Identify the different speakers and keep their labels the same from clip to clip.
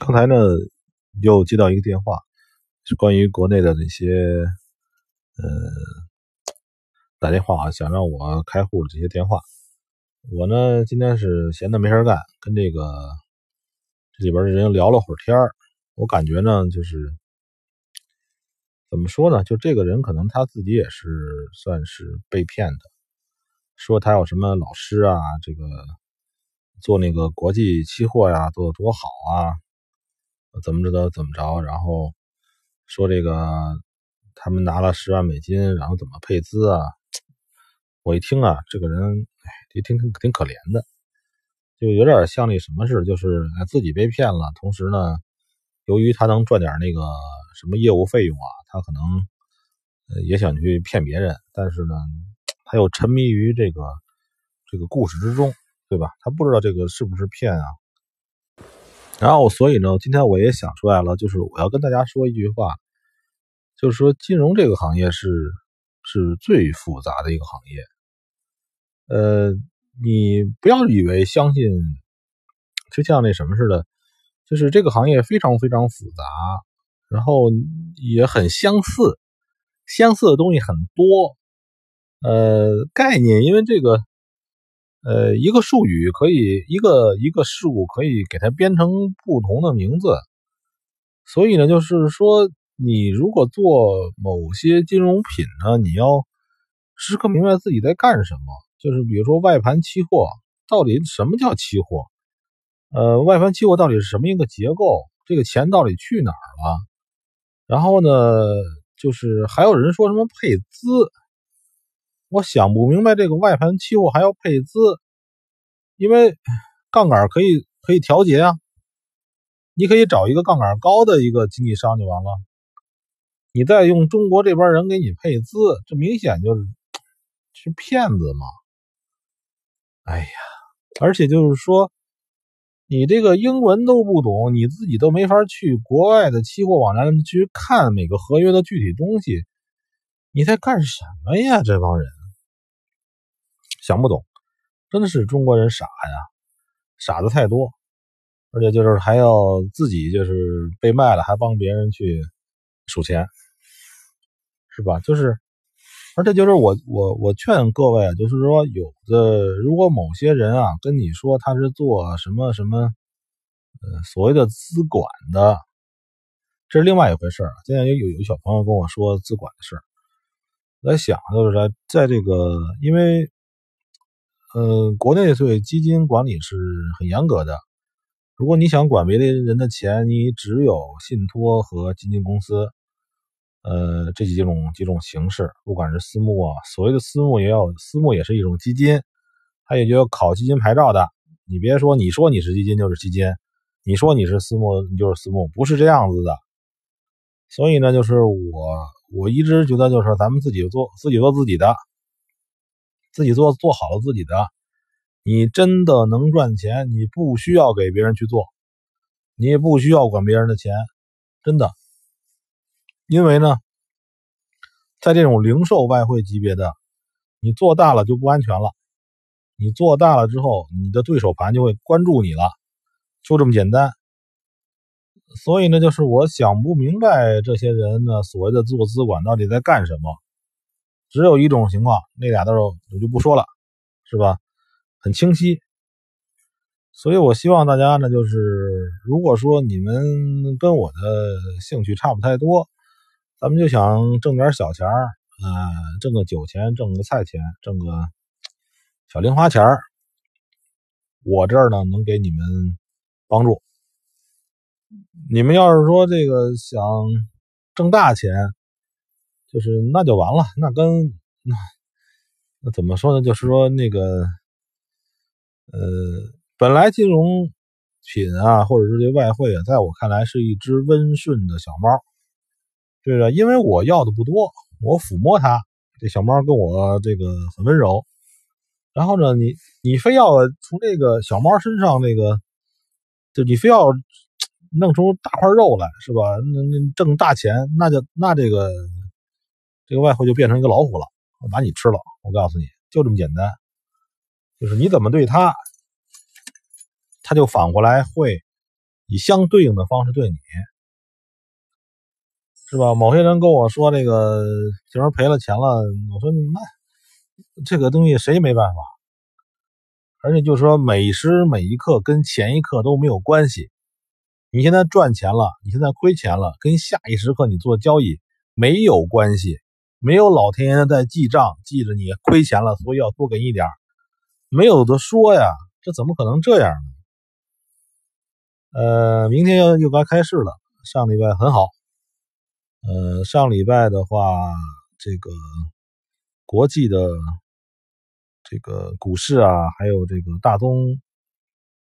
Speaker 1: 刚才呢，又接到一个电话，是关于国内的那些，呃，打电话啊，想让我开户的这些电话。我呢，今天是闲的没事干，跟这个这里边的人聊了会儿天儿。我感觉呢，就是怎么说呢？就这个人可能他自己也是算是被骗的，说他有什么老师啊，这个做那个国际期货呀，做的多好啊。怎么着怎么着，然后说这个他们拿了十万美金，然后怎么配资啊？我一听啊，这个人哎，也挺挺挺可怜的，就有点像那什么似的，就是自己被骗了，同时呢，由于他能赚点那个什么业务费用啊，他可能也想去骗别人，但是呢，他又沉迷于这个这个故事之中，对吧？他不知道这个是不是骗啊？然后，所以呢，今天我也想出来了，就是我要跟大家说一句话，就是说金融这个行业是是最复杂的一个行业。呃，你不要以为相信，就像那什么似的，就是这个行业非常非常复杂，然后也很相似，相似的东西很多。呃，概念，因为这个。呃，一个术语可以，一个一个事物可以给它编成不同的名字，所以呢，就是说，你如果做某些金融品呢，你要时刻明白自己在干什么。就是比如说外盘期货，到底什么叫期货？呃，外盘期货到底是什么一个结构？这个钱到底去哪儿了？然后呢，就是还有人说什么配资。我想不明白这个外盘期货还要配资，因为杠杆可以可以调节啊，你可以找一个杠杆高的一个经纪商就完了，你再用中国这边人给你配资，这明显就是是骗子嘛！哎呀，而且就是说，你这个英文都不懂，你自己都没法去国外的期货网站去看每个合约的具体东西，你在干什么呀？这帮人！想不懂，真的是中国人傻呀，傻子太多，而且就是还要自己就是被卖了，还帮别人去数钱，是吧？就是，而且就是我我我劝各位，就是说有的如果某些人啊跟你说他是做什么什么，呃所谓的资管的，这是另外一回事儿。现在有有有小朋友跟我说资管的事儿，我在想就是在在这个因为。嗯，国内对基金管理是很严格的。如果你想管别的人的钱，你只有信托和基金公司，呃，这几种几种形式。不管是私募啊，所谓的私募也有，私募也是一种基金，它也就要考基金牌照的。你别说，你说你是基金就是基金，你说你是私募你就是私募，不是这样子的。所以呢，就是我我一直觉得，就是咱们自己做自己做自己的。自己做做好了自己的，你真的能赚钱，你不需要给别人去做，你也不需要管别人的钱，真的。因为呢，在这种零售外汇级别的，你做大了就不安全了。你做大了之后，你的对手盘就会关注你了，就这么简单。所以呢，就是我想不明白这些人呢，所谓的做资管到底在干什么。只有一种情况，那俩字我就不说了，是吧？很清晰，所以我希望大家呢，就是如果说你们跟我的兴趣差不太多，咱们就想挣点小钱儿，呃，挣个酒钱，挣个菜钱，挣个小零花钱儿，我这儿呢能给你们帮助。你们要是说这个想挣大钱，就是那就完了，那跟那那怎么说呢？就是说那个，呃，本来金融品啊，或者是这外汇啊，在我看来是一只温顺的小猫，对吧？因为我要的不多，我抚摸它，这小猫跟我这个很温柔。然后呢，你你非要从这个小猫身上那个，就你非要弄出大块肉来，是吧？那那挣大钱，那就那这个。这个外汇就变成一个老虎了，我把你吃了。我告诉你就这么简单，就是你怎么对他，他就反过来会以相对应的方式对你，是吧？某些人跟我说这个，比如赔了钱了，我说那这个东西谁没办法？而且就是说每时每一刻跟前一刻都没有关系。你现在赚钱了，你现在亏钱了，跟下一时刻你做交易没有关系，没有老天爷在记账，记着你亏钱了，所以要多给你点没有的说呀，这怎么可能这样呢？呃，明天又又该开市了，上礼拜很好，呃，上礼拜的话，这个国际的这个股市啊，还有这个大宗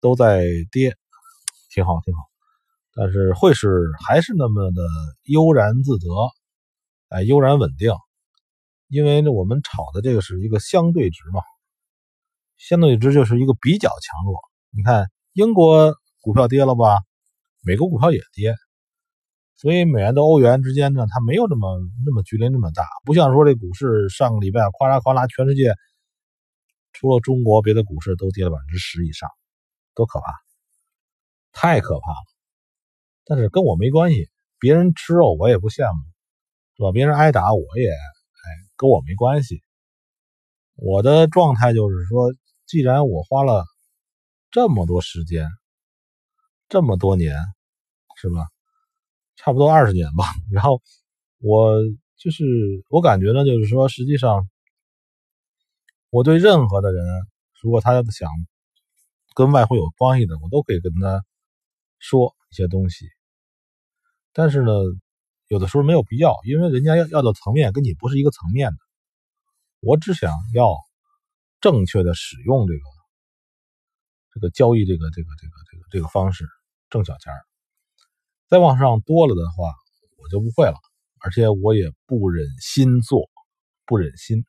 Speaker 1: 都在跌，挺好，挺好。但是汇市还是那么的悠然自得，哎，悠然稳定，因为呢，我们炒的这个是一个相对值嘛，相对值就是一个比较强弱。你看，英国股票跌了吧，美国股票也跌，所以美元到欧元之间呢，它没有这么那么距离那么大，不像说这股市上个礼拜哗啦哗啦，全世界除了中国，别的股市都跌了百分之十以上，多可怕，太可怕了。但是跟我没关系，别人吃肉我也不羡慕，是吧？别人挨打我也，哎，跟我没关系。我的状态就是说，既然我花了这么多时间，这么多年，是吧？差不多二十年吧。然后我就是我感觉呢，就是说，实际上我对任何的人，如果他要想跟外汇有关系的，我都可以跟他说一些东西。但是呢，有的时候没有必要，因为人家要要的层面跟你不是一个层面的。我只想要正确的使用这个这个交易这个这个这个这个这个方式挣小钱再往上多了的话，我就不会了，而且我也不忍心做，不忍心。